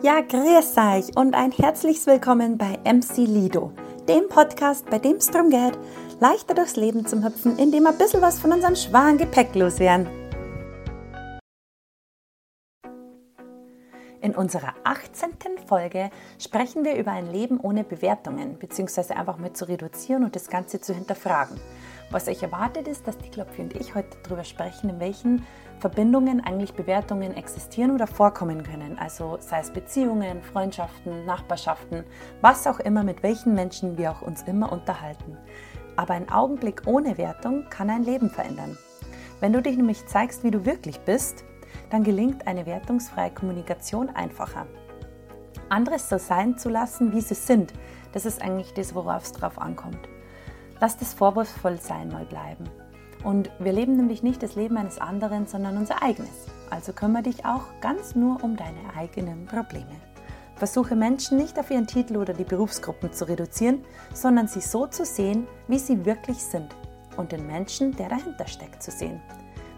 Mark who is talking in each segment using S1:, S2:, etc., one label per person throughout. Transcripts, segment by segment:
S1: Ja, grüß euch und ein herzliches Willkommen bei MC Lido, dem Podcast, bei dem es darum geht, leichter durchs Leben zu hüpfen, indem wir ein bisschen was von unserem schweren Gepäck loswerden. In unserer 18. Folge sprechen wir über ein Leben ohne Bewertungen, beziehungsweise einfach mal zu reduzieren und das Ganze zu hinterfragen. Was euch erwartet ist, dass die Klopfi und ich heute darüber sprechen, in welchen Verbindungen eigentlich Bewertungen existieren oder vorkommen können. Also sei es Beziehungen, Freundschaften, Nachbarschaften, was auch immer, mit welchen Menschen wir auch uns immer unterhalten. Aber ein Augenblick ohne Wertung kann ein Leben verändern. Wenn du dich nämlich zeigst, wie du wirklich bist, dann gelingt eine wertungsfreie Kommunikation einfacher. Anderes so sein zu lassen, wie sie sind, das ist eigentlich das, worauf es drauf ankommt. Lass das Vorwurfsvollsein mal bleiben. Und wir leben nämlich nicht das Leben eines anderen, sondern unser eigenes. Also kümmere dich auch ganz nur um deine eigenen Probleme. Versuche Menschen nicht auf ihren Titel oder die Berufsgruppen zu reduzieren, sondern sie so zu sehen, wie sie wirklich sind und den Menschen, der dahinter steckt, zu sehen.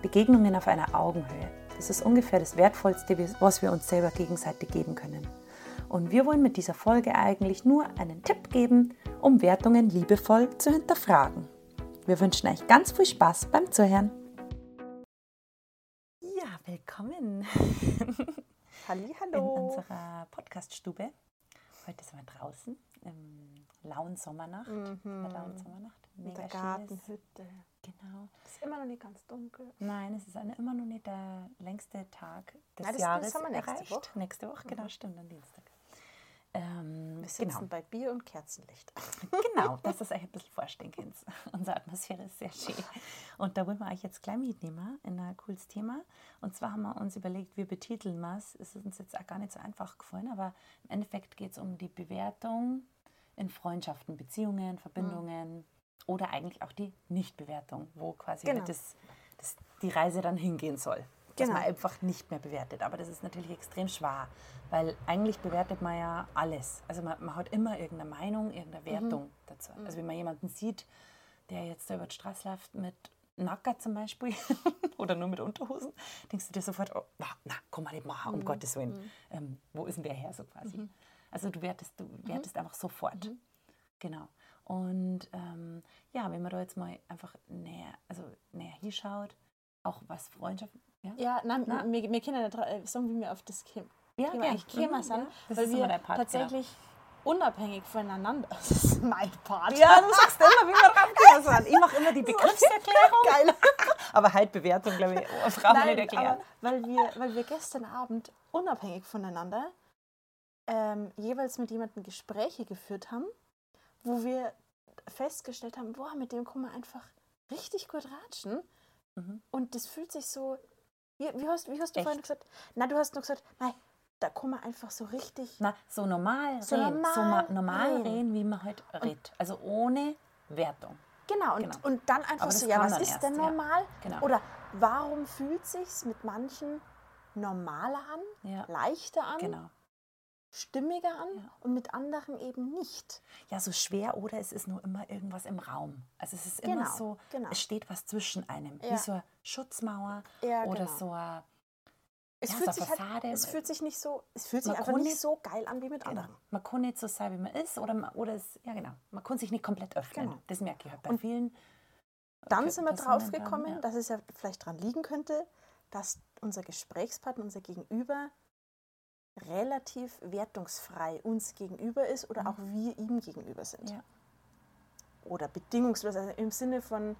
S1: Begegnungen auf einer Augenhöhe. Das ist ungefähr das Wertvollste, was wir uns selber gegenseitig geben können. Und wir wollen mit dieser Folge eigentlich nur einen Tipp geben, um Wertungen liebevoll zu hinterfragen. Wir wünschen euch ganz viel Spaß beim Zuhören. Ja, willkommen.
S2: Halli, hallo.
S1: In unserer Podcaststube. Heute sind wir draußen im lauen Sommernacht. Mhm. In der lauen Sommernacht.
S2: Mega in der Gartenhütte.
S1: Genau.
S2: Es ist immer noch nicht ganz dunkel.
S1: Nein, es ist eine, immer noch nicht der längste Tag des
S2: Nein, das,
S1: Jahres
S2: das haben wir nächste
S1: erreicht.
S2: Woche.
S1: Nächste Woche, genau,
S2: Mhm.
S1: stimmt, am Dienstag. Ähm,
S2: Wir sitzen
S1: genau.
S2: bei Bier und Kerzenlicht.
S1: Genau, es euch ein bisschen vorstellen könnt. Unsere Atmosphäre ist sehr schön. Und da wollen wir euch jetzt gleich mitnehmen in ein cooles Thema. Und zwar haben wir uns überlegt, wir betiteln was. Es ist uns jetzt auch gar nicht so einfach gefallen, aber im Endeffekt geht es um die Bewertung in Freundschaften, Beziehungen, Verbindungen oder eigentlich auch die Nichtbewertung, wo quasi
S2: Genau.
S1: das, das, die Reise dann hingehen soll.
S2: Genau.
S1: man einfach nicht mehr bewertet. Aber das ist natürlich extrem schwer, weil eigentlich bewertet man ja alles. Also man, man hat immer irgendeine Meinung, irgendeine Wertung dazu. Also wenn man jemanden sieht, der jetzt da über die Straße läuft mit Nacker zum Beispiel oder nur mit Unterhosen, denkst du dir sofort, oh, na, na, kann man nicht machen, um Gottes Willen. Ähm, wo ist denn der her so quasi? Also du wertest, du wertest einfach sofort. Genau. Und ähm, ja, wenn man da jetzt mal einfach näher, also näher hinschaut, auch was Freundschaft, ja?
S2: Ja, nein,
S1: Na?
S2: wir, wir können nicht äh, sagen, wie wir auf das Thema
S1: Ja,
S2: Thema
S1: gern.
S2: eigentlich gekommen
S1: Mhm,
S2: sind,
S1: ja.
S2: Weil wir
S1: Part, genau.
S2: tatsächlich unabhängig voneinander, das ist mein Part.
S1: Ja, du sagst immer, wie wir draufgekommen sind. Ich mache immer die Begriffserklärung.
S2: Geil.
S1: Aber halt Bewertung, glaube ich, oh, brauchen wir nicht erklären.
S2: weil wir, weil wir gestern Abend unabhängig voneinander ähm, jeweils mit jemandem Gespräche geführt haben, wo wir festgestellt haben, boah, mit dem kann man einfach richtig gut ratschen.
S1: Mhm.
S2: Und das fühlt sich so, wie, wie, hast, wie hast du
S1: Echt?
S2: vorhin gesagt? Na, du hast nur gesagt, nein, da kann man einfach so richtig
S1: Na, so normal
S2: So
S1: reden. so
S2: normal
S1: ma normal
S2: reden.
S1: reden, wie man halt redet. Also ohne Wertung.
S2: Genau, und,
S1: Genau.
S2: und dann einfach so, ja, was ist
S1: erst,
S2: denn
S1: ja.
S2: normal?
S1: Genau.
S2: Oder warum fühlt sich's mit manchen normaler an,
S1: Ja.
S2: leichter an,
S1: Genau.
S2: Stimmiger an
S1: Ja.
S2: und mit anderen eben nicht?
S1: Ja, so schwer oder es ist nur immer irgendwas im Raum. Also es ist immer
S2: Genau,
S1: so,
S2: genau.
S1: es steht was zwischen einem. Wie
S2: Ja.
S1: so eine Schutzmauer
S2: Ja,
S1: oder
S2: genau.
S1: so eine
S2: Es,
S1: Ja,
S2: fühlt
S1: so
S2: sich
S1: Fassade.
S2: halt, es fühlt sich nicht so, es fühlt sich einfach nicht so geil an wie mit
S1: Genau.
S2: anderen.
S1: Man kann nicht so sein, wie man ist, oder, man, oder es, ja genau, man kann sich nicht komplett öffnen.
S2: Genau.
S1: Das merke ich halt bei
S2: Und
S1: vielen.
S2: Dann sind wir
S1: Personen
S2: drauf
S1: dann,
S2: gekommen,
S1: ja.
S2: dass es ja vielleicht daran liegen könnte, dass unser Gesprächspartner, unser Gegenüber relativ wertungsfrei uns gegenüber ist oder auch wir ihm gegenüber sind.
S1: Mhm. Ja.
S2: Oder bedingungslos, also im Sinne von,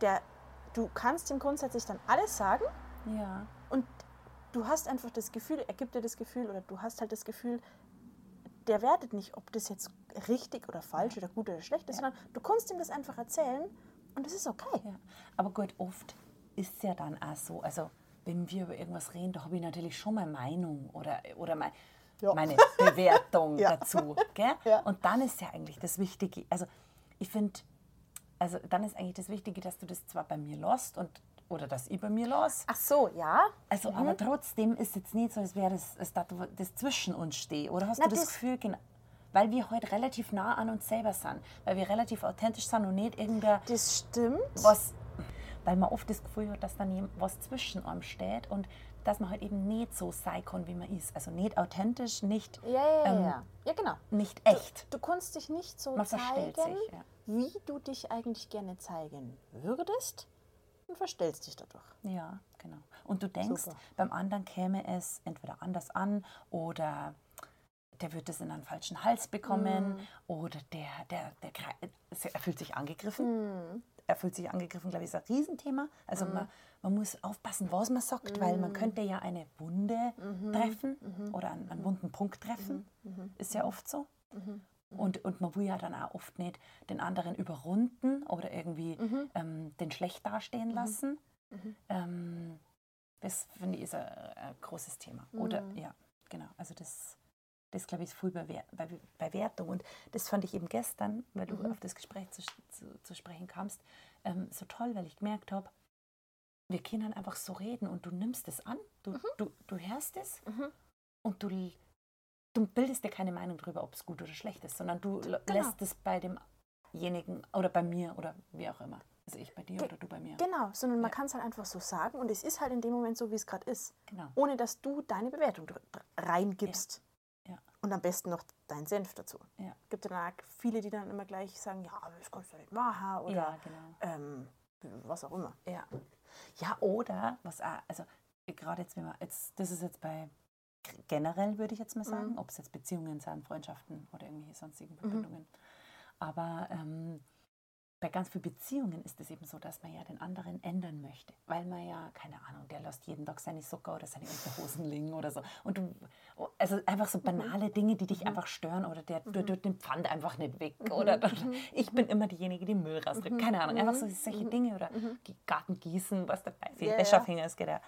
S2: der, du kannst ihm grundsätzlich dann alles sagen
S1: Ja,
S2: und du hast einfach das Gefühl, er gibt dir das Gefühl oder du hast halt das Gefühl, der wertet nicht, ob das jetzt richtig oder falsch oder gut oder schlecht ist, sondern du kannst ihm das einfach erzählen und das ist okay.
S1: ja. Aber gut, oft ist es ja dann auch so, also wenn wir über irgendwas reden, da habe ich natürlich schon meine Meinung oder, oder mein,
S2: Ja.
S1: meine Bewertung
S2: Ja.
S1: dazu. Gell?
S2: Ja.
S1: Und dann ist ja eigentlich das Wichtige, also ich finde, also dann ist eigentlich das Wichtige, dass du das zwar bei mir lässt und oder dass ich bei mir lasse,
S2: Ach so, ja.
S1: Also, aber trotzdem ist jetzt nicht so, als wäre das, als das, das zwischen uns steht. Oder hast
S2: Na,
S1: du das,
S2: das-
S1: Gefühl, genau, weil wir heute relativ nah an uns selber sind, weil wir relativ authentisch sind und nicht irgendein
S2: Das stimmt.
S1: was, weil man oft das Gefühl hat, dass dann jem- was zwischen einem steht und dass man halt eben nicht so sein kann, wie man ist. Also nicht authentisch, nicht,
S2: Ja, ja, ja.
S1: Ähm,
S2: ja. ja genau.
S1: nicht echt.
S2: Du kannst dich nicht so
S1: Man
S2: zeigen,
S1: sich, ja.
S2: wie du dich eigentlich gerne zeigen würdest und verstellst dich dadurch.
S1: Ja, genau. Und du denkst,
S2: Super.
S1: beim anderen käme es entweder anders an oder der wird es in einen falschen Hals bekommen
S2: Mhm.
S1: oder der, der, der, grei- er fühlt sich angegriffen.
S2: Mhm.
S1: Er fühlt sich angegriffen, glaube ich, ist ein Riesenthema. Also man, man muss aufpassen, was man sagt, weil
S2: Mhm.
S1: man könnte ja eine Wunde treffen oder einen, einen wunden Punkt treffen.
S2: Mhm.
S1: Ist ja oft so. Und, und man will ja dann auch oft nicht den anderen überrunden oder irgendwie
S2: Mhm.
S1: ähm, den schlecht dastehen lassen. Ähm, das finde ich ist ein, ein großes Thema. Oder
S2: Mhm.
S1: ja, genau. Also das, das glaube ich, ist viel Bewer bei, Bewertung. Und das fand ich eben gestern, weil du
S2: Mhm.
S1: auf das Gespräch zu, zu, zu sprechen kamst, ähm, so toll, weil ich gemerkt habe, wir können einfach so reden und du nimmst es an, du,
S2: Mhm.
S1: du, du hörst es und du, du bildest dir keine Meinung darüber, ob es gut oder schlecht ist, sondern du
S2: Genau.
S1: lässt es bei demjenigen oder bei mir oder wie auch immer. Also ich bei dir
S2: Ge-
S1: oder du bei mir.
S2: Genau, sondern man
S1: Ja.
S2: kann es halt einfach so sagen und es ist halt in dem Moment so, wie es gerade ist.
S1: Genau.
S2: Ohne dass du deine Bewertung reingibst.
S1: Ja.
S2: Und am besten noch deinen Senf dazu.
S1: Ja.
S2: gibt dann auch viele, die dann immer gleich sagen, ja, aber das kannst du nicht machen oder
S1: Ja, genau.
S2: ähm, was auch immer.
S1: Ja. Ja, oder was auch, also gerade jetzt, wenn man jetzt, das ist jetzt bei generell würde ich jetzt mal sagen,
S2: Mhm.
S1: ob es jetzt Beziehungen sind, Freundschaften oder irgendwelche sonstigen Verbindungen. Aber ähm, bei ganz vielen Beziehungen ist es eben so, dass man ja den anderen ändern möchte. Weil man ja, keine Ahnung, der lässt jeden Tag seine Socken oder seine Unterhosen liegen oder so. Und du, also einfach so banale Dinge, die dich einfach stören oder der der tut den Pfand einfach nicht weg. Oder ich bin immer diejenige, die Müll rausdrückt. Keine Ahnung, einfach so solche Dinge oder Garten gießen, was dabei fehlt.
S2: Ja,
S1: Wäschefinger, es geht ja.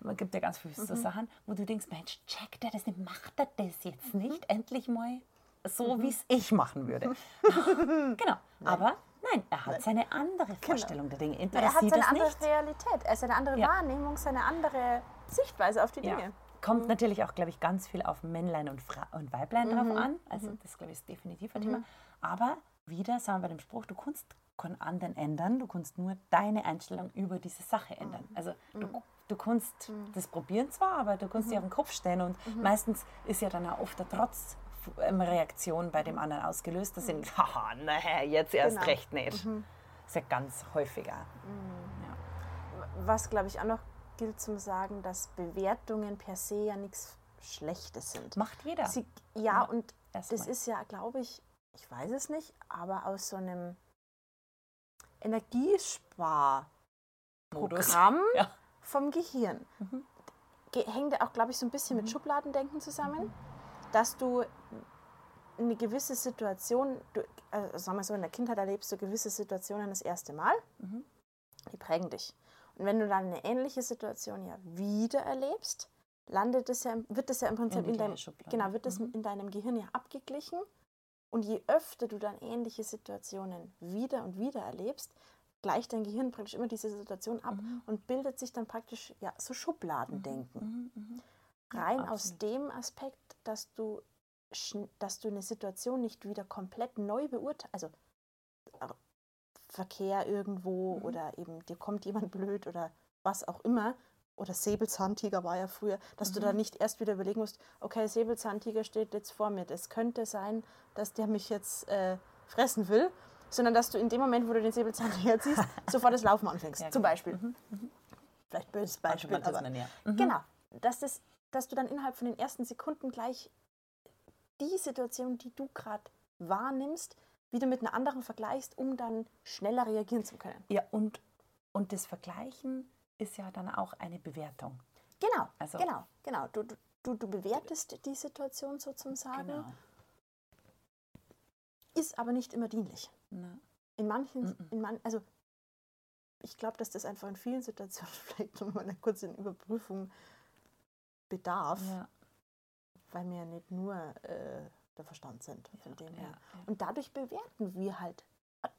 S1: Man gibt ja ganz viele so Sachen, wo du denkst, Mensch, checkt er das nicht, macht er das jetzt nicht endlich mal so, wie es ich machen würde. genau, aber nein, er hat seine andere Vorstellung der Dinge.
S2: Er
S1: Interessiert
S2: hat seine andere
S1: nicht.
S2: Realität, er hat seine andere
S1: Ja.
S2: Wahrnehmung, seine andere Sichtweise auf die
S1: Ja.
S2: Dinge.
S1: Kommt natürlich auch, glaube ich, ganz viel auf Männlein und, Fra und Weiblein drauf an. Also das, glaube ich, ist definitiv ein Thema. Aber wieder, sagen wir bei dem Spruch, du kannst keinen anderen ändern, du kannst nur deine Einstellung über diese Sache ändern. Also du, du kannst das probieren zwar, aber du kannst dir auf den Kopf stellen und meistens ist ja dann auch oft der Trotz Reaktion bei dem anderen ausgelöst, dass sie denkt, haha, naja, jetzt erst
S2: Genau.
S1: recht nicht. ist ja ganz häufiger. Ja.
S2: Was, glaube ich, auch noch gilt zum Sagen, dass Bewertungen per se ja nichts Schlechtes sind.
S1: Macht jeder.
S2: Sie, ja,
S1: Ja,
S2: und das ist ja, glaube ich, ich weiß es nicht, aber aus so einem Energiesparprogramm.
S1: Ja.
S2: vom Gehirn
S1: Mhm.
S2: hängt auch, glaube ich, so ein bisschen mit Schubladendenken zusammen, dass du eine gewisse Situation, du, also sagen wir so, in der Kindheit erlebst du gewisse Situationen das erste Mal,
S1: Mhm.
S2: die prägen dich. Und wenn du dann eine ähnliche Situation ja wieder erlebst, landet es ja, wird das ja im Prinzip
S1: die
S2: in, deinem,
S1: Schublade.
S2: genau, wird das
S1: Mhm.
S2: in deinem Gehirn ja abgeglichen. Und je öfter du dann ähnliche Situationen wieder und wieder erlebst, gleicht dein Gehirn praktisch immer diese Situation ab
S1: Mhm.
S2: und bildet sich dann praktisch ja so Schubladendenken.
S1: Mhm, mhm. Ja,
S2: Rein aus
S1: absolut.
S2: dem Aspekt, dass du, dass du eine Situation nicht wieder komplett neu beurteilst. Also äh, Verkehr irgendwo
S1: Mhm.
S2: oder eben dir kommt jemand blöd oder was auch immer. Oder Säbelzahntiger war ja früher, dass du da
S1: Mhm.
S2: nicht erst wieder überlegen musst, okay, Säbelzahntiger steht jetzt vor mir. Das könnte sein, dass der mich jetzt äh, fressen will, sondern dass du in dem Moment, wo du den Säbelzahntiger siehst, sofort das Laufen anfängst.
S1: Ja,
S2: Zum
S1: genau.
S2: Beispiel. Vielleicht böses Beispiel, aber
S1: ja. Mhm.
S2: Genau, dass, das, dass du dann innerhalb von den ersten Sekunden gleich die Situation, die du gerade wahrnimmst, wieder mit einer anderen vergleichst, um dann schneller reagieren zu können.
S1: Ja, und, und das Vergleichen ist ja dann auch eine Bewertung.
S2: Genau,
S1: Also-
S2: genau, genau. Du, du- du, bewertest die Situation sozusagen,
S1: Genau.
S2: ist aber nicht immer dienlich.
S1: Na,
S2: In manchen,
S1: Mhm.
S2: in man, also ich glaube, dass das einfach in vielen Situationen vielleicht nochmal eine kurze Überprüfung bedarf,
S1: ja,
S2: weil wir ja nicht nur äh, der Verstand sind. Von dem
S1: ja,
S2: her.
S1: ja.
S2: Und dadurch bewerten wir halt.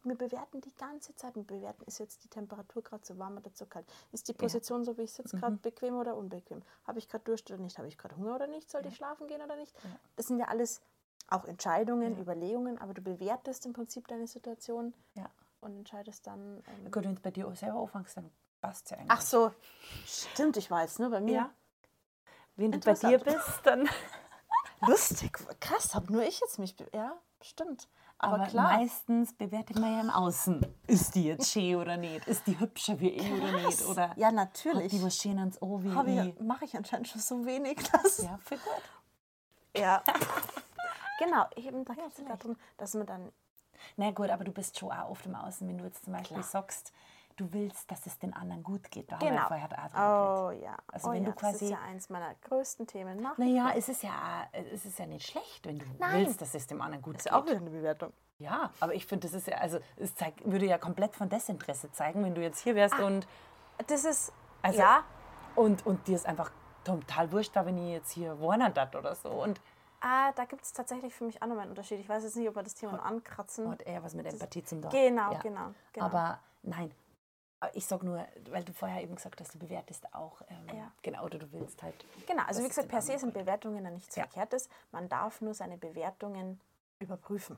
S2: Wir bewerten die ganze Zeit. Wir bewerten, ist jetzt die Temperatur gerade zu warm oder zu kalt? Ist die Position, so wie ich sitze, gerade
S1: Mhm.
S2: bequem oder unbequem? Habe ich gerade Durst oder nicht? Habe ich gerade Hunger oder nicht? Sollte
S1: Ja.
S2: ich schlafen gehen oder nicht?
S1: Ja.
S2: Das sind ja alles auch Entscheidungen,
S1: Ja.
S2: Überlegungen, aber du bewertest im Prinzip deine Situation
S1: Ja.
S2: und entscheidest dann. Ähm,
S1: Gut, wenn du bei dir selber anfängst, dann passt es ja eigentlich.
S2: Ach so, stimmt, ich weiß, ne? Bei mir.
S1: Ja. Wenn du bei dir bist, dann.
S2: Lustig, krass, hab nur ich jetzt mich. Ja, stimmt. Aber,
S1: Aber
S2: klar.
S1: meistens bewertet man ja im Außen. Ist die jetzt schön oder nicht? Ist die hübscher wie ich oder nicht? Oder
S2: ja,
S1: hat
S2: natürlich.
S1: die was schön ans Ohr wie ich?
S2: ich, mache ich anscheinend schon so wenig. Dass,
S1: Ja, viel gut.
S2: ja. genau, eben da geht es darum, dass man dann.
S1: Na gut, aber du bist schon auch oft im Außen, wenn du jetzt zum Beispiel
S2: Klar.
S1: sagst, du willst, dass es den anderen gut geht. Da haben wir
S2: Genau.
S1: vorher auch
S2: Oh ja.
S1: Also
S2: oh,
S1: wenn
S2: ja.
S1: du quasi-
S2: Das ist ja eins meiner größten Themen. Nach
S1: Naja, es ist ja, es ist ja nicht schlecht, wenn du
S2: Nein.
S1: willst, dass es dem anderen gut
S2: ist
S1: geht.
S2: ja auch wieder eine Bewertung.
S1: Ja, aber ich finde, das ist ja, also es zeigt, würde ja komplett von Desinteresse zeigen, wenn du jetzt hier wärst und,
S2: Das ist.
S1: Also-
S2: ja,
S1: und, und dir ist einfach total wurscht war, wenn ich jetzt hier wohnen dat oder so. Und
S2: ah, da gibt es tatsächlich für mich auch noch einen Unterschied. Ich weiß jetzt nicht, ob wir das Thema noch ankratzen.
S1: hat eher was mit Empathie zum tun.
S2: Genau,
S1: Ja.
S2: genau, genau.
S1: Aber nein, ich sag nur, weil du vorher eben gesagt hast, du bewertest auch, ähm,
S2: Ja.
S1: genau, oder du willst halt.
S2: Genau, also wie gesagt, per se sind Bewertungen ja nichts
S1: Ja.
S2: Verkehrtes. Man darf nur seine Bewertungen überprüfen.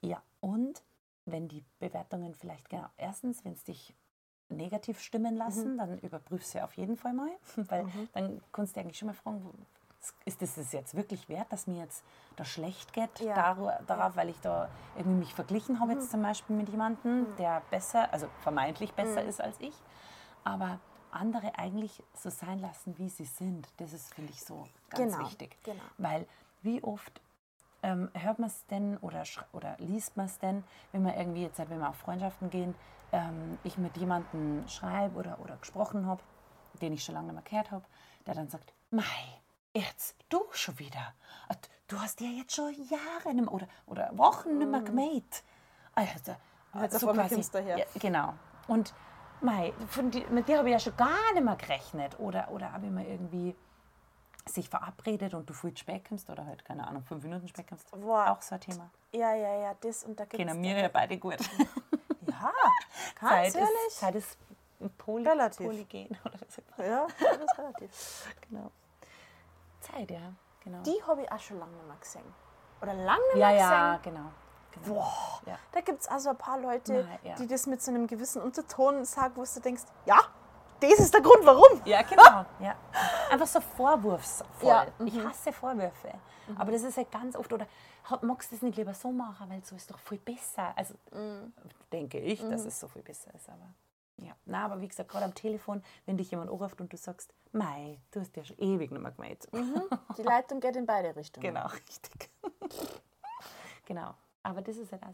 S1: Ja, und wenn die Bewertungen vielleicht, genau, erstens, wenn es dich negativ stimmen lassen, dann überprüf sie auf jeden Fall mal, weil dann kannst du eigentlich schon mal fragen, wo- ist das es jetzt wirklich wert, dass mir jetzt da schlecht geht
S2: Ja.
S1: daru- darauf, weil ich da irgendwie mich verglichen habe jetzt zum Beispiel mit jemandem, der besser, also vermeintlich besser ist als ich, aber andere eigentlich so sein lassen, wie sie sind. Das ist, finde ich, so ganz
S2: Genau,
S1: wichtig.
S2: genau.
S1: Weil wie oft ähm, hört man es denn oder, oder liest man es denn, wenn man irgendwie jetzt, wenn wir auf Freundschaften gehen, ähm, ich mit jemandem schreibe oder, oder gesprochen habe, den ich schon lange nicht mehr gehört habe, der dann sagt, Mei, jetzt du schon wieder. Ah, Du hast ja jetzt schon Jahre nicht mehr, oder, oder Wochen nicht mehr gemäht. Also,
S2: kommst du daher.
S1: ja, genau. Und Mei, die, mit dir habe ich ja schon gar nicht mehr gerechnet. Oder, oder habe ich mal irgendwie sich verabredet und du viel spät kommst oder halt, keine Ahnung, fünf Minuten spät kommst.
S2: Boah.
S1: Auch so ein Thema.
S2: Ja, ja, ja, das und da gibt
S1: Kennen wir ja beide gut.
S2: Ja,
S1: Zeit
S2: ganz ehrlich.
S1: ist, Zeit ist Poly,
S2: Relativ.
S1: Polygen. Oder so.
S2: Ja, das ist relativ.
S1: Genau. Zeit, ja. Genau.
S2: Die habe ich auch schon lange nicht mehr gesehen. Oder lange nicht
S1: ja,
S2: mehr
S1: ja,
S2: gesehen.
S1: genau. genau.
S2: Boah,
S1: Ja.
S2: da gibt es also ein paar Leute,
S1: Na, ja.
S2: die das mit so einem gewissen Unterton sagen, wo du denkst, ja, das ist der Grund, warum.
S1: Ja, genau. Ja. Einfach so vorwurfsvoll.
S2: Ja,
S1: Ich hasse Vorwürfe. Aber das ist halt ganz oft, oder "Ha- magst du das nicht lieber so machen, weil so ist doch viel besser. Also denke ich, dass es so viel besser ist. Aber ja, na, aber wie gesagt, gerade am Telefon, wenn dich jemand anruft und du sagst, Mei, du hast ja schon ewig nicht mehr gemeldet.
S2: Die Leitung geht in beide Richtungen.
S1: Genau, richtig. genau. Aber das ist halt ja,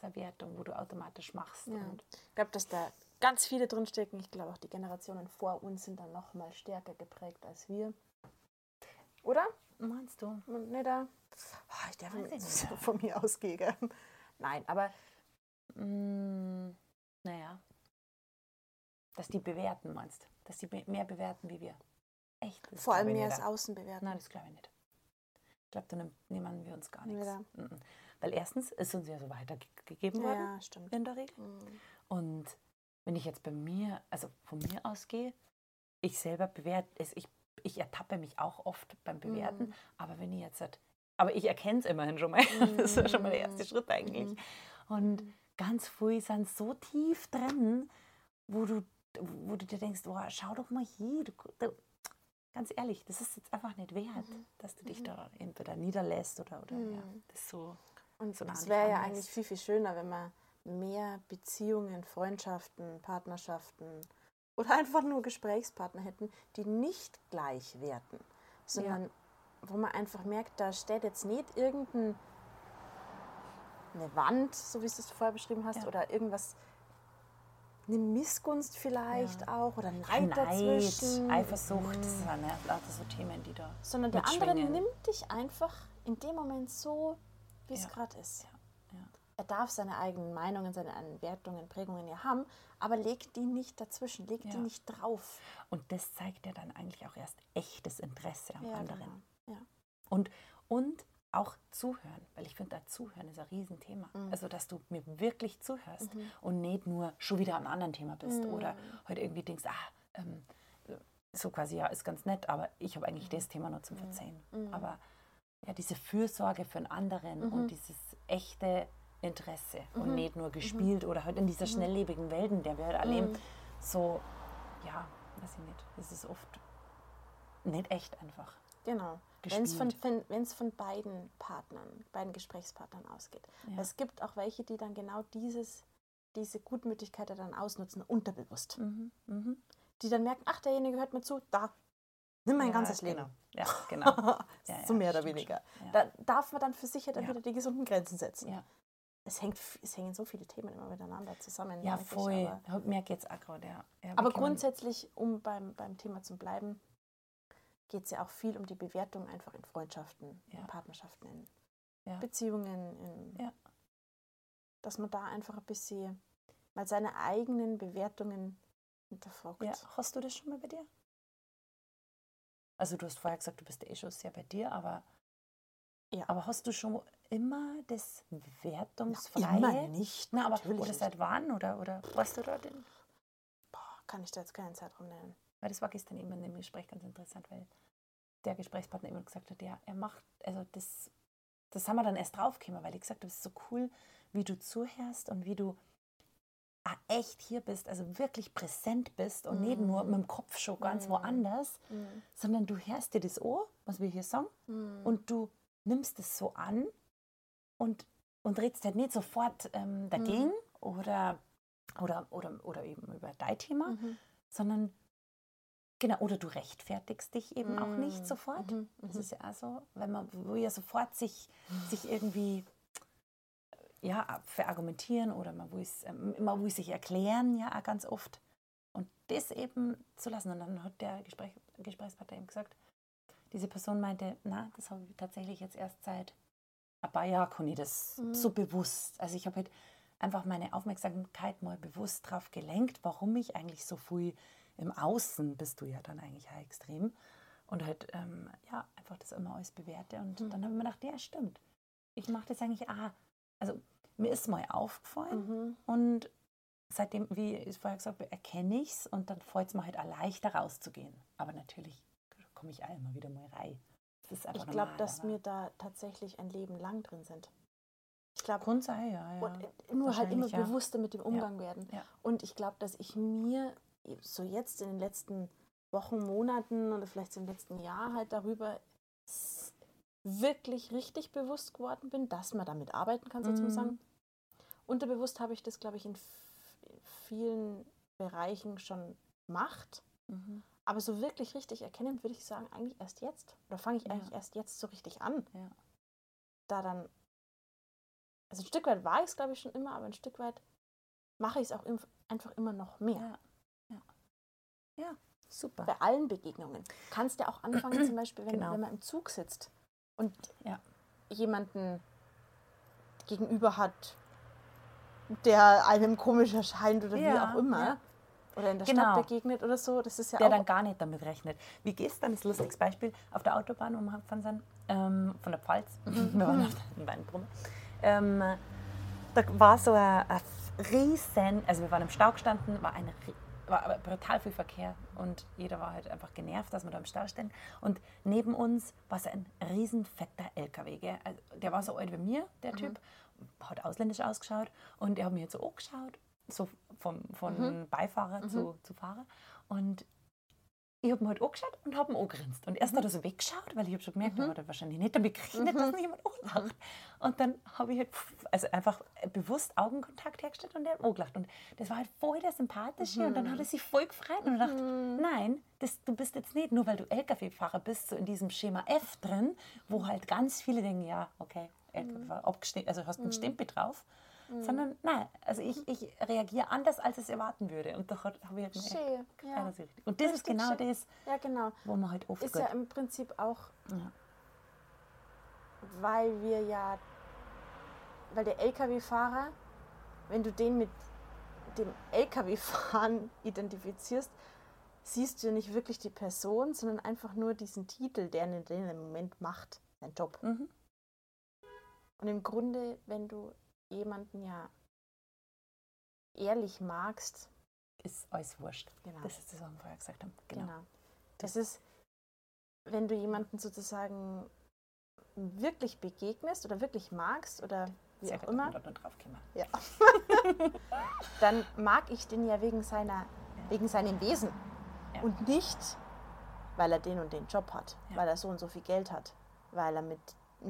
S1: so eine Wertung, wo du automatisch machst.
S2: Ja.
S1: Und
S2: Ich glaube, dass da ganz viele drinstecken. Ich glaube, auch die Generationen vor uns sind dann noch mal stärker geprägt als wir. Oder?
S1: meinst du?
S2: Nicht da? Ah, Ich darf
S1: Weiß ich
S2: nicht
S1: nicht.
S2: von mir ausgehen. Nein, aber
S1: Mm, naja. Dass die bewerten, meinst? Dass die mehr bewerten wie wir. Echt?
S2: Vor allem mehr als Außen bewerten.
S1: Nein, das glaube ich nicht. Ich glaube, da nehm- nehmen wir uns gar
S2: Nicht,
S1: nichts. Mhm. Weil erstens ist uns ja so weitergegeben
S2: Ja,
S1: worden,
S2: ja, stimmt.
S1: in der Regel.
S2: Mhm.
S1: Und wenn ich jetzt bei mir, also von mir ausgehe, ich selber bewerte, es, ich, ich ertappe mich auch oft beim Bewerten,
S2: Mhm.
S1: aber wenn ich jetzt, halt- aber ich erkenne es immerhin schon mal, das ist ja schon mal der erste Schritt eigentlich.
S2: Mhm.
S1: Und ganz früh sind so tief drin, wo du, wo du dir denkst, oh, schau doch mal hier, du, du, ganz ehrlich, das ist jetzt einfach nicht wert, dass du dich da entweder niederlässt oder, oder ja,
S2: Mhm.
S1: das so.
S2: Und
S1: so
S2: es wäre ja eigentlich viel, viel schöner, wenn man mehr Beziehungen, Freundschaften, Partnerschaften oder einfach nur Gesprächspartner hätten, die nicht gleich werten, sondern wo man einfach merkt, da steht jetzt nicht irgendein eine Wand, so wie du es vorher beschrieben hast,
S1: Ja.
S2: oder irgendwas, eine Missgunst vielleicht
S1: Ja.
S2: auch oder Neid,
S1: Neid,
S2: dazwischen.
S1: Eifersucht, das sind ja lauter so Themen, die da.
S2: sondern der andere nimmt dich einfach in dem Moment so, wie es
S1: Ja.
S2: gerade ist.
S1: Ja.
S2: Er darf seine eigenen Meinungen, seine eigenen Wertungen, Prägungen ja haben, aber legt die nicht dazwischen, legt die nicht drauf.
S1: Und das zeigt ja dann eigentlich auch erst echtes Interesse am anderen.
S2: genau. Ja.
S1: Und, und auch zuhören, weil ich finde, da zuhören ist ein Riesenthema.
S2: Mhm.
S1: Also, dass du mir wirklich zuhörst und nicht nur schon wieder einem anderen Thema bist
S2: Mhm.
S1: oder heute irgendwie denkst, ah, ähm, so quasi, ja, ist ganz nett, aber ich habe eigentlich das Thema nur zum Verzeihen.
S2: Mhm.
S1: Aber ja, diese Fürsorge für einen anderen
S2: Mhm.
S1: und dieses echte Interesse und nicht nur gespielt oder halt in dieser schnelllebigen Welt, in der wir halt erleben,
S2: Mhm.
S1: so, ja, weiß ich nicht, es ist oft nicht echt einfach.
S2: Genau. Wenn es von,
S1: gespielt.
S2: von, von beiden Partnern, beiden Gesprächspartnern ausgeht.
S1: Ja.
S2: Es gibt auch welche, die dann genau dieses, diese Gutmütigkeit dann ausnutzen, unterbewusst.
S1: Mhm. Mhm.
S2: Die dann merken, ach, derjenige hört mir zu, da, nimm mein
S1: Ja,
S2: ganzes
S1: genau.
S2: Leben.
S1: Ja, genau. Ja,
S2: so
S1: ja,
S2: mehr oder weniger. Da darf man dann für sich ja dann wieder die gesunden Grenzen setzen.
S1: Ja.
S2: Es, hängt, es hängen so viele Themen immer miteinander zusammen.
S1: Ja, voll. Geht es auch gerade, ja. ja
S2: aber grundsätzlich, um beim, beim Thema zu bleiben, geht es ja auch viel um die Bewertung einfach in Freundschaften,
S1: Ja.
S2: in Partnerschaften, in
S1: Ja.
S2: Beziehungen, in,
S1: Ja.
S2: dass man da einfach ein bisschen mal seine eigenen Bewertungen hinterfragt.
S1: Ja, hast du das schon mal bei dir? Also du hast vorher gesagt, du bist eh schon sehr bei dir, aber,
S2: Ja.
S1: aber hast du schon immer das Wertungsfreie?
S2: Immer nicht.
S1: Na, aber oder seit wann? Oder, oder weißt du da den?
S2: Boah, kann ich da jetzt keinen Zeitraum nennen.
S1: Weil das war gestern eben in dem Gespräch ganz interessant, weil der Gesprächspartner eben gesagt hat, ja, er macht, also das, das haben wir dann erst draufgekommen, weil ich gesagt habe, es ist so cool, wie du zuhörst und wie du auch echt hier bist, also wirklich präsent bist und nicht nur mit dem Kopf schon ganz
S2: Mm.
S1: woanders, sondern du hörst dir das an, was wir hier sagen,
S2: Mhm.
S1: und du nimmst es so an und, und redest halt nicht sofort ähm, dagegen oder, oder, oder, oder eben über dein Thema,
S2: Mhm.
S1: sondern genau, oder du rechtfertigst dich eben auch nicht
S2: Mhm.
S1: sofort.
S2: Mhm.
S1: Das
S2: Mhm.
S1: ist ja auch so, wenn man will ja sofort sich, sich irgendwie ja, verargumentieren oder man will, es, ähm, man will sich erklären, ja auch ganz oft. Und das eben zu lassen. Und dann hat der Gespräch, Gesprächspartner eben gesagt, diese Person meinte, na, das habe ich tatsächlich jetzt erst seit ein paar Jahren kann ich das
S2: Mhm.
S1: so bewusst. Also ich habe halt einfach meine Aufmerksamkeit mal bewusst darauf gelenkt, warum ich eigentlich so viel im Außen bist du ja dann eigentlich auch extrem und halt ähm, ja einfach das immer alles bewerte und
S2: Mhm.
S1: dann habe ich mir gedacht, ja stimmt, ich mache das eigentlich auch. Also mir ist mal aufgefallen
S2: Mhm.
S1: und seitdem, wie ich vorher gesagt habe, erkenne ich es und dann fällt es mir halt auch leichter rauszugehen. Aber natürlich komme ich auch immer wieder mal rein. Das ist einfach
S2: Ich glaube, dass
S1: aber
S2: wir da tatsächlich ein Leben lang drin sind. Ich glaube,
S1: Grund sei, ja, ja.
S2: und äh, nur halt immer
S1: ja.
S2: bewusster mit dem Umgang werden.
S1: Ja.
S2: Und ich glaube, dass ich mir so jetzt in den letzten Wochen, Monaten oder vielleicht im letzten Jahr halt darüber wirklich richtig bewusst geworden bin, dass man damit arbeiten kann,
S1: Mhm.
S2: sozusagen. Unterbewusst habe ich das, glaube ich, in vielen Bereichen schon gemacht.
S1: Mhm.
S2: Aber so wirklich richtig erkennen würde ich sagen, eigentlich erst jetzt. Oder fange ich
S1: Ja.
S2: eigentlich erst jetzt so richtig an.
S1: Ja.
S2: Da dann. Also ein Stück weit war ich es, glaube ich, schon immer, aber ein Stück weit mache ich es auch einfach immer noch mehr.
S1: Ja. Ja, super.
S2: Bei allen Begegnungen. Kannst ja auch anfangen, zum Beispiel, wenn,
S1: Genau.
S2: wenn man im Zug sitzt und
S1: Ja.
S2: jemanden gegenüber hat, der einem komisch erscheint oder wie
S1: Ja,
S2: auch immer.
S1: ja.
S2: Oder in der
S1: Genau.
S2: Stadt begegnet oder so. Das ist ja
S1: der dann gar nicht damit rechnet. Wie gestern ist ein lustiges Beispiel auf der Autobahn, gefahren sind, ähm, von der Pfalz. wir waren auf der Weinbrumme. Ähm, da war so ein, ein riesen, also wir waren im Stau gestanden, war ein war aber brutal viel Verkehr und jeder war halt einfach genervt, dass wir da im Stau stehen. Und neben uns war so ein riesen fetter LKW. Gell? Also der war so alt wie mir, der Typ, hat ausländisch ausgeschaut und er hat mich jetzt so angeschaut, so vom, von Beifahrer zu, zu Fahrer. Und ich habe ihn halt angeschaut und habe ihn angegrinst. Und erst hat er so weggeschaut, weil ich habe schon gemerkt, er hat halt wahrscheinlich nicht damit gerechnet, dass mich jemand anlacht. Und dann habe ich halt also einfach bewusst Augenkontakt hergestellt und er hat angelacht. Und das war halt voll der Sympathische. Und dann hat er sich voll gefreut und gedacht, nein, das, du bist jetzt nicht, nur weil du LKW-Fahrer bist, so in diesem Schema F drin, wo halt ganz viele denken, ja, okay, LKW-Fahrer, abgeste- also hast einen Stempel drauf. Sondern nein, also ich, ich reagiere anders, als es erwarten würde. Und da habe ich
S2: schön.
S1: ja, ist richtig. Und das ist
S2: Richtig
S1: genau
S2: schön.
S1: das,
S2: ja, genau.
S1: wo man halt oft
S2: Ist
S1: gut-
S2: ja im Prinzip auch,
S1: Ja.
S2: weil wir ja, weil der LKW-Fahrer, wenn du den mit dem LKW-Fahren identifizierst, siehst du ja nicht wirklich die Person, sondern einfach nur diesen Titel, der in dem Moment macht, sein Job.
S1: Mhm.
S2: Und im Grunde, wenn du jemanden ja ehrlich magst,
S1: ist alles wurscht.
S2: genau,
S1: Das ist das, was wir vorher gesagt haben. Genau.
S2: Genau. Das ist, wenn du jemanden sozusagen wirklich begegnest oder wirklich magst oder wie
S1: Sehr
S2: auch immer, ja. dann mag ich den ja wegen seiner, wegen seinem Wesen
S1: Ja.
S2: und nicht weil er den und den Job hat,
S1: Ja.
S2: weil er so und so viel Geld hat, weil er mit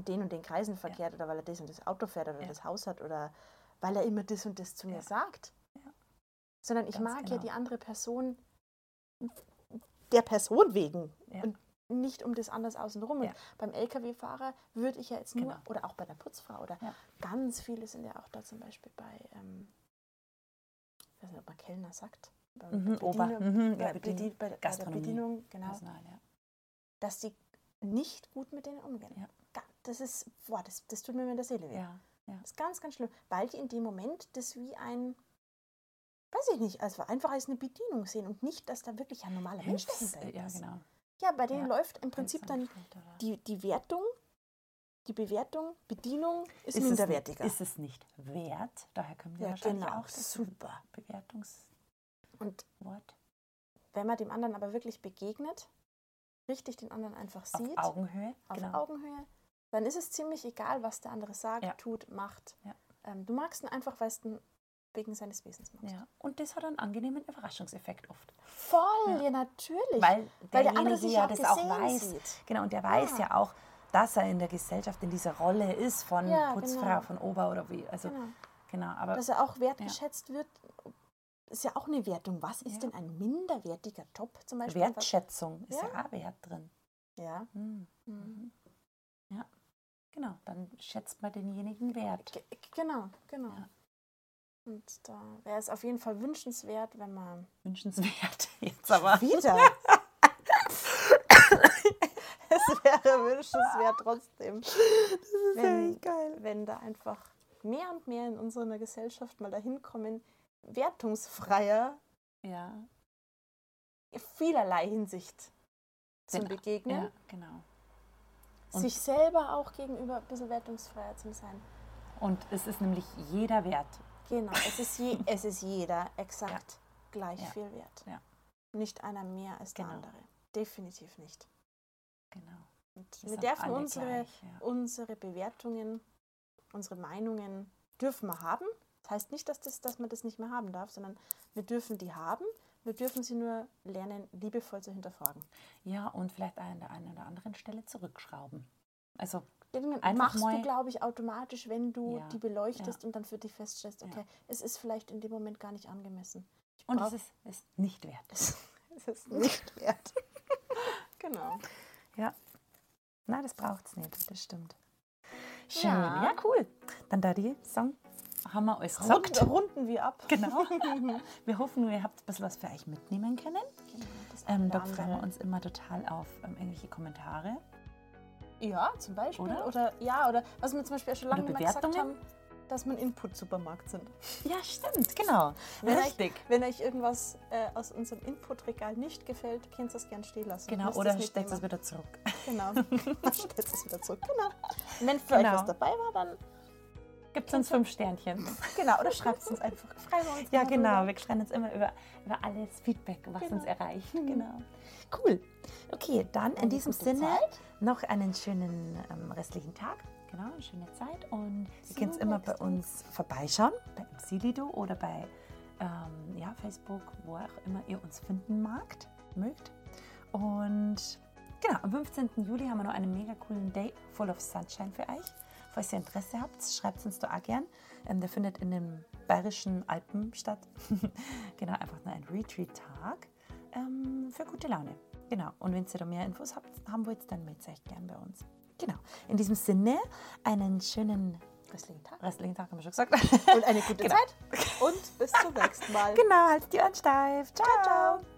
S2: den und den Kreisen verkehrt oder weil er das und das Auto fährt oder
S1: Ja.
S2: das Haus hat oder weil er immer das und das zu mir
S1: Ja.
S2: sagt.
S1: Ja.
S2: Sondern ich
S1: Ganz
S2: mag ja
S1: genau.
S2: die andere Person der Person wegen
S1: Ja.
S2: und nicht um das anders außenrum. Und
S1: Ja.
S2: beim Lkw-Fahrer würde ich ja jetzt nur,
S1: Genau.
S2: oder auch bei der Putzfrau oder
S1: Ja.
S2: ganz viele sind ja auch da zum Beispiel bei, ähm, ich weiß nicht, ob man Kellner sagt. Bei
S1: Mhm.
S2: Bedienung-
S1: Mhm,
S2: bei,
S1: ja,
S2: bei, bei der
S1: Gastronomie.
S2: Bedienung, genau,
S1: Personal, ja.
S2: dass die nicht gut mit denen umgehen.
S1: Ja.
S2: Das ist, boah, das, das tut mir in der Seele weh.
S1: Ja, ja.
S2: Das ist ganz, ganz schlimm, weil die in dem Moment das wie ein, weiß ich nicht, also einfach als eine Bedienung sehen und nicht, dass da wirklich ein normaler Mensch dahinter
S1: ja,
S2: ist.
S1: genau.
S2: Ja, bei denen
S1: Ja.
S2: läuft im Prinzip dann die, die Wertung, die Bewertung, Bedienung ist,
S1: ist
S2: minderwertiger.
S1: Es, ist es nicht wert? Daher kommen wir
S2: Ja,
S1: wahrscheinlich
S2: genau.
S1: auch das
S2: Super.
S1: Bewertungswort.
S2: und wenn man dem anderen aber wirklich begegnet, richtig den anderen einfach
S1: Auf
S2: sieht,
S1: Augenhöhe.
S2: auf
S1: genau.
S2: Augenhöhe, dann ist es ziemlich egal, was der andere sagt,
S1: Ja.
S2: tut, macht.
S1: Ja.
S2: Ähm, du magst ihn einfach, weil ihn wegen seines Wesens magst.
S1: Ja. Und das hat einen angenehmen Überraschungseffekt oft.
S2: Voll,
S1: Ja.
S2: ja, natürlich.
S1: Weil
S2: Weil der andere sich
S1: ja
S2: auch
S1: das auch weiß.
S2: sieht.
S1: Genau, und der weiß
S2: Ja.
S1: auch, dass er in der Gesellschaft in dieser Rolle ist von Putzfrau,
S2: genau.
S1: von Ober oder wie. Also
S2: Genau.
S1: genau, aber
S2: Dass er auch wertgeschätzt wird, ist ja auch eine Wertung. Was ist denn ein minderwertiger Job zum Beispiel?
S1: Wertschätzung ist ja. Auch Wert drin.
S2: Ja.
S1: Hm.
S2: Mhm.
S1: Ja, genau. Dann schätzt man denjenigen wert.
S2: Ge- Genau, genau.
S1: Ja.
S2: Und da wäre es auf jeden Fall wünschenswert, wenn man
S1: Wünschenswert. Jetzt aber.
S2: wieder. es wäre wünschenswert trotzdem. Das ist wenn,
S1: geil.
S2: wenn da einfach mehr und mehr in unserer Gesellschaft mal dahin kommen, wertungsfreier
S1: Ja,
S2: vielerlei Hinsicht zu
S1: Genau.
S2: begegnen.
S1: ja, genau. Und-
S2: sich selber auch gegenüber ein bisschen wertungsfreier zu sein.
S1: Und es ist nämlich jeder wert.
S2: Genau, es ist, je, es ist jeder exakt gleich
S1: Ja.
S2: viel wert.
S1: Ja.
S2: Nicht einer mehr als der
S1: Genau.
S2: andere. Definitiv nicht.
S1: Genau.
S2: Und
S1: Wir
S2: dürfen unsere,
S1: gleich, ja.
S2: unsere Bewertungen, unsere Meinungen dürfen wir haben. Das heißt nicht, dass, das, dass man das nicht mehr haben darf, sondern wir dürfen die haben. Wir dürfen sie nur lernen, liebevoll zu hinterfragen.
S1: Ja, und vielleicht an der einen oder anderen Stelle zurückschrauben. Also, Einfach
S2: machst du, glaube ich, automatisch, wenn du
S1: Ja,
S2: die beleuchtest
S1: ja.
S2: und dann für dich feststellst,
S1: Ja.
S2: okay, es ist vielleicht in dem Moment gar nicht angemessen. Ich
S1: und es ist, ist nicht wert.
S2: es, es ist nicht wert. genau.
S1: Ja. Nein, das braucht es nicht, das stimmt. Schön,
S2: Ja.
S1: ja, cool. Dann da die Song haben wir alles gesagt.
S2: Rund, runden wir ab.
S1: Genau. Wir hoffen, ihr habt ein bisschen was für euch mitnehmen können.
S2: Genau, das
S1: Ähm, da freuen wir uns immer total auf ähm, irgendwelche Kommentare.
S2: Ja, zum Beispiel.
S1: Oder?
S2: Oder? ja, oder was wir zum Beispiel schon lange mal gesagt haben, dass wir ein Input-Supermarkt sind.
S1: Ja, stimmt, genau.
S2: Wenn
S1: Richtig.
S2: Euch, wenn euch irgendwas äh, aus unserem Inputregal nicht gefällt, könnt ihr es gern stehen lassen.
S1: Genau, oder steckt es wieder zurück.
S2: Genau. Stellt es wieder zurück. Genau. Und wenn für
S1: Genau.
S2: euch was dabei war, dann
S1: Gibt es uns fünf Sternchen.
S2: genau, oder schreibt es uns einfach. Wir uns
S1: Ja, genau.
S2: drüber.
S1: Wir schreiben uns immer über, über alles Feedback, was
S2: Genau.
S1: uns erreicht. Genau. Cool. Okay, dann in diesem Sinne
S2: Zeit.
S1: noch einen schönen ähm, restlichen Tag. Genau, eine schöne Zeit. Und ihr
S2: See
S1: könnt immer bei uns vorbeischauen, bei Imsilido oder bei ähm, ja, Facebook, wo auch immer ihr uns finden magt, mögt. Und genau, am 15. Juli haben wir noch einen mega coolen Day full of Sunshine für euch. Falls ihr Interesse habt, schreibt es uns da auch gern. Ähm, der findet in den bayerischen Alpen statt. genau, einfach nur ein Retreat-Tag ähm, für gute Laune. Genau, und wenn ihr da mehr Infos habt, haben wollt, dann meldet euch gern bei uns. Genau, in diesem Sinne, einen schönen
S2: Restlichen Tag.
S1: restlichen Tag, haben wir schon gesagt.
S2: Und eine gute
S1: Genau.
S2: Zeit. Und bis zum nächsten Mal.
S1: genau, haltet die Ohren steif. ciao.
S2: ciao.